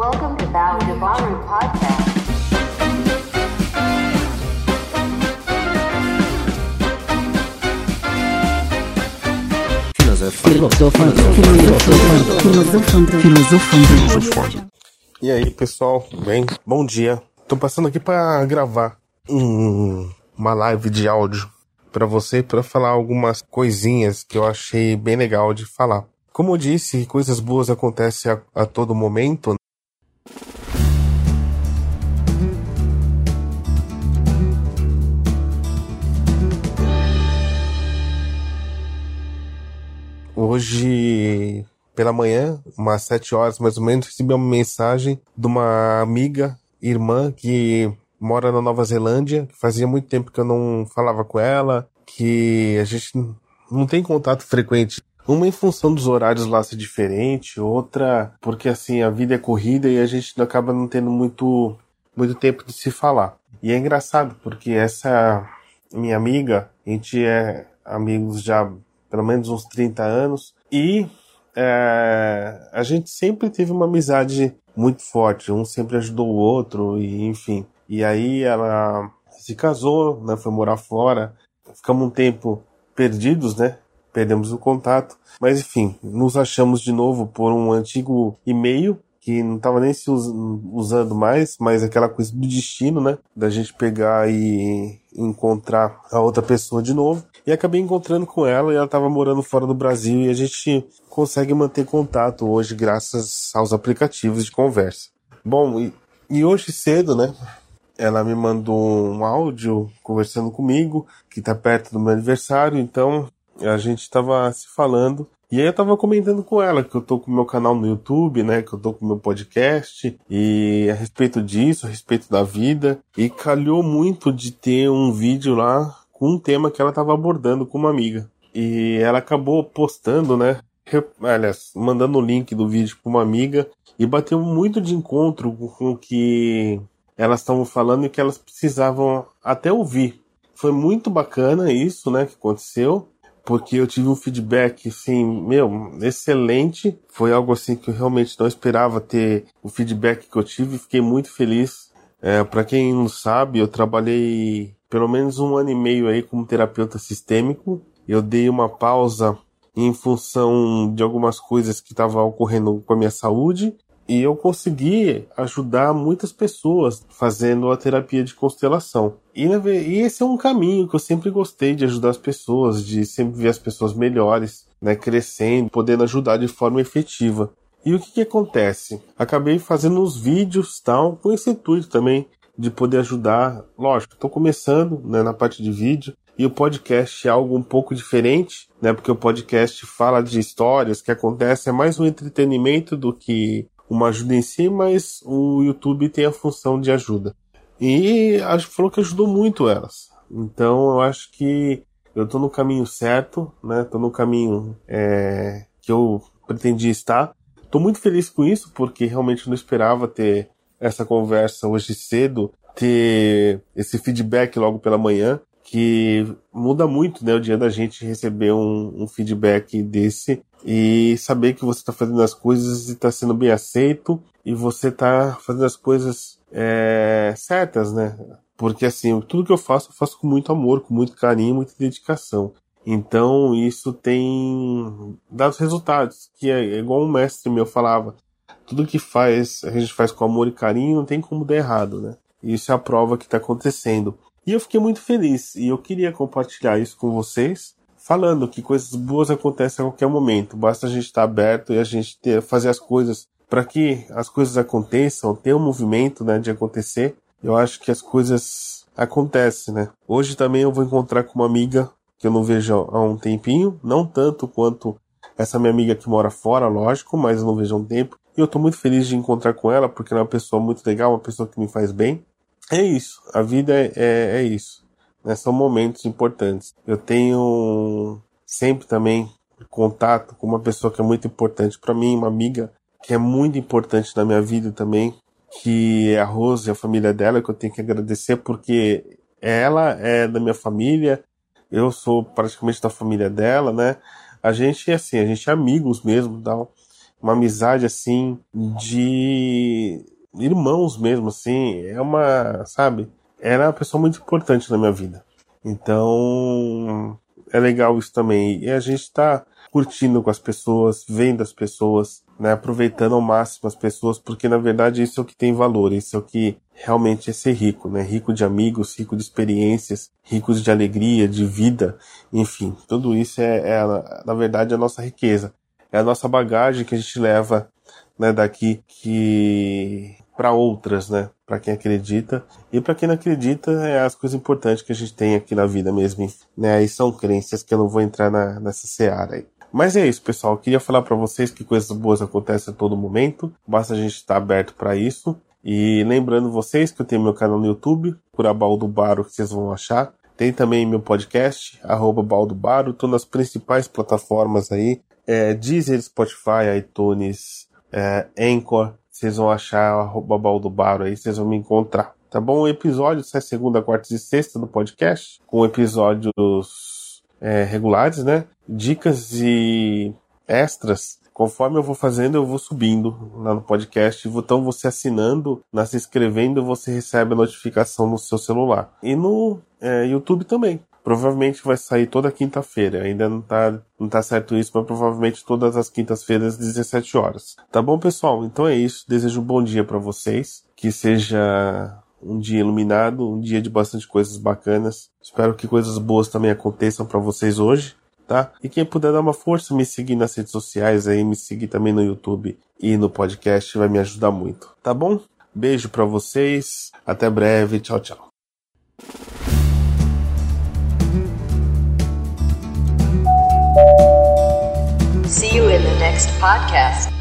Welcome to Podcast. Filosofando. Filosofando. Filosofando. Filosofando. E aí, pessoal, bem? Bom dia. Tô passando aqui para gravar um, uma live de áudio para você para falar algumas coisinhas que eu achei bem legal de falar. Como eu disse, coisas boas acontecem a, a todo momento. Hoje, pela manhã, umas sete horas mais ou menos, recebi uma mensagem de uma amiga, irmã, que mora na Nova Zelândia, que fazia muito tempo que eu não falava com ela, que a gente não tem contato frequente. Uma em função dos horários lá ser diferente, outra porque assim a vida é corrida e a gente acaba não tendo muito muito tempo de se falar. E é engraçado porque essa minha amiga, a gente é amigos já pelo menos uns 30 anos. E é, a gente sempre teve uma amizade muito forte, um sempre ajudou o outro e enfim. E aí ela se casou, né, foi morar fora, ficamos um tempo perdidos, né? Perdemos o contato, mas enfim, nos achamos de novo por um antigo e-mail que não estava nem se usando mais, mas aquela coisa do destino, né? Da gente pegar e encontrar a outra pessoa de novo. E acabei encontrando com ela e ela estava morando fora do Brasil e a gente consegue manter contato hoje graças aos aplicativos de conversa. Bom, e, e hoje cedo, né? Ela me mandou um áudio conversando comigo, que está perto do meu aniversário, então a gente estava se falando. E aí eu tava comentando com ela que eu tô com o meu canal no YouTube, né? Que eu tô com o meu podcast. E a respeito disso, a respeito da vida. E calhou muito de ter um vídeo lá com um tema que ela tava abordando com uma amiga. E ela acabou postando, né? Aliás, mandando o link do vídeo para uma amiga. E bateu muito de encontro com o que elas estavam falando e que elas precisavam até ouvir. Foi muito bacana isso, né? Que aconteceu porque eu tive um feedback, assim, meu, excelente. Foi algo assim que eu realmente não esperava ter o feedback que eu tive. Fiquei muito feliz. É, para quem não sabe, eu trabalhei pelo menos um ano e meio aí como terapeuta sistêmico. Eu dei uma pausa em função de algumas coisas que estavam ocorrendo com a minha saúde e eu consegui ajudar muitas pessoas fazendo a terapia de constelação. E, e, esse é um caminho que eu sempre gostei de ajudar as pessoas, de sempre ver as pessoas melhores, né, crescendo, podendo ajudar de forma efetiva. E o que, que acontece? Acabei fazendo uns vídeos tal, com esse intuito também de poder ajudar. Lógico, estou começando né, na parte de vídeo, e o podcast é algo um pouco diferente, né? Porque o podcast fala de histórias que acontecem, é mais um entretenimento do que uma ajuda em si, mas o YouTube tem a função de ajuda. E acho que falou que ajudou muito elas. Então eu acho que eu estou no caminho certo, né? Tô no caminho é, que eu pretendia estar. Estou muito feliz com isso, porque realmente não esperava ter essa conversa hoje cedo, ter esse feedback logo pela manhã, que muda muito, né? O dia da gente receber um, um feedback desse e saber que você está fazendo as coisas e está sendo bem aceito e você está fazendo as coisas é, certas, né? Porque assim, tudo que eu faço, eu faço com muito amor, com muito carinho, muita dedicação. Então isso tem dado resultados, que é igual um mestre meu falava, tudo que faz, a gente faz com amor e carinho, não tem como dar errado, né? Isso é a prova que está acontecendo. E eu fiquei muito feliz e eu queria compartilhar isso com vocês, falando que coisas boas acontecem a qualquer momento. Basta a gente estar aberto e a gente ter, fazer as coisas para que as coisas aconteçam, ter um movimento né, de acontecer. Eu acho que as coisas acontecem, né? Hoje também eu vou encontrar com uma amiga que eu não vejo há um tempinho, não tanto quanto essa minha amiga que mora fora, lógico, mas eu não vejo há um tempo. E eu tô muito feliz de encontrar com ela, porque ela é uma pessoa muito legal, uma pessoa que me faz bem. É isso, a vida é, é, é isso né, são momentos importantes. Eu tenho sempre também contato com uma pessoa que é muito importante para mim, uma amiga que é muito importante na minha vida também, que é a Rose e a família dela, que eu tenho que agradecer porque ela é da minha família, eu sou praticamente da família dela, né? A gente é assim, a gente é amigos mesmo, tal. uma amizade assim de irmãos mesmo, assim. É uma, sabe? Era uma pessoa muito importante na minha vida. Então, é legal isso também. E a gente tá curtindo com as pessoas, vendo as pessoas, né, aproveitando ao máximo as pessoas, porque na verdade isso é o que tem valor, isso é o que realmente é ser rico, né? Rico de amigos, rico de experiências, ricos de alegria, de vida, enfim, tudo isso é, é na verdade a nossa riqueza, é a nossa bagagem que a gente leva, né, daqui que para outras, né? Para quem acredita e para quem não acredita é as coisas importantes que a gente tem aqui na vida mesmo, né? Aí são crenças que eu não vou entrar na, nessa seara aí. Mas é isso, pessoal. Eu queria falar para vocês que coisas boas acontecem a todo momento. Basta a gente estar aberto para isso. E lembrando vocês que eu tenho meu canal no YouTube, por Abaldo Baro, que vocês vão achar. Tem também meu podcast, arroba Baldo Baro. Tô nas principais plataformas aí. É, Deezer, Spotify, iTunes, é, Anchor. Vocês vão achar arroba Baldo Baro aí, vocês vão me encontrar. Tá bom? O episódio sai segunda, quarta e sexta do podcast, com episódios é, regulares, né? dicas e extras. Conforme eu vou fazendo, eu vou subindo lá no podcast. Então, você assinando, na se inscrevendo, você recebe a notificação no seu celular. E no é, YouTube também. Provavelmente vai sair toda quinta-feira. Ainda não tá, não tá certo isso, mas provavelmente todas as quintas-feiras, 17 horas. Tá bom, pessoal? Então é isso. Desejo um bom dia para vocês. Que seja um dia iluminado, um dia de bastante coisas bacanas. Espero que coisas boas também aconteçam para vocês hoje tá? E quem puder dar uma força, me seguir nas redes sociais aí, me seguir também no YouTube e no podcast, vai me ajudar muito, tá bom? Beijo para vocês, até breve, tchau, tchau. See you in the next podcast.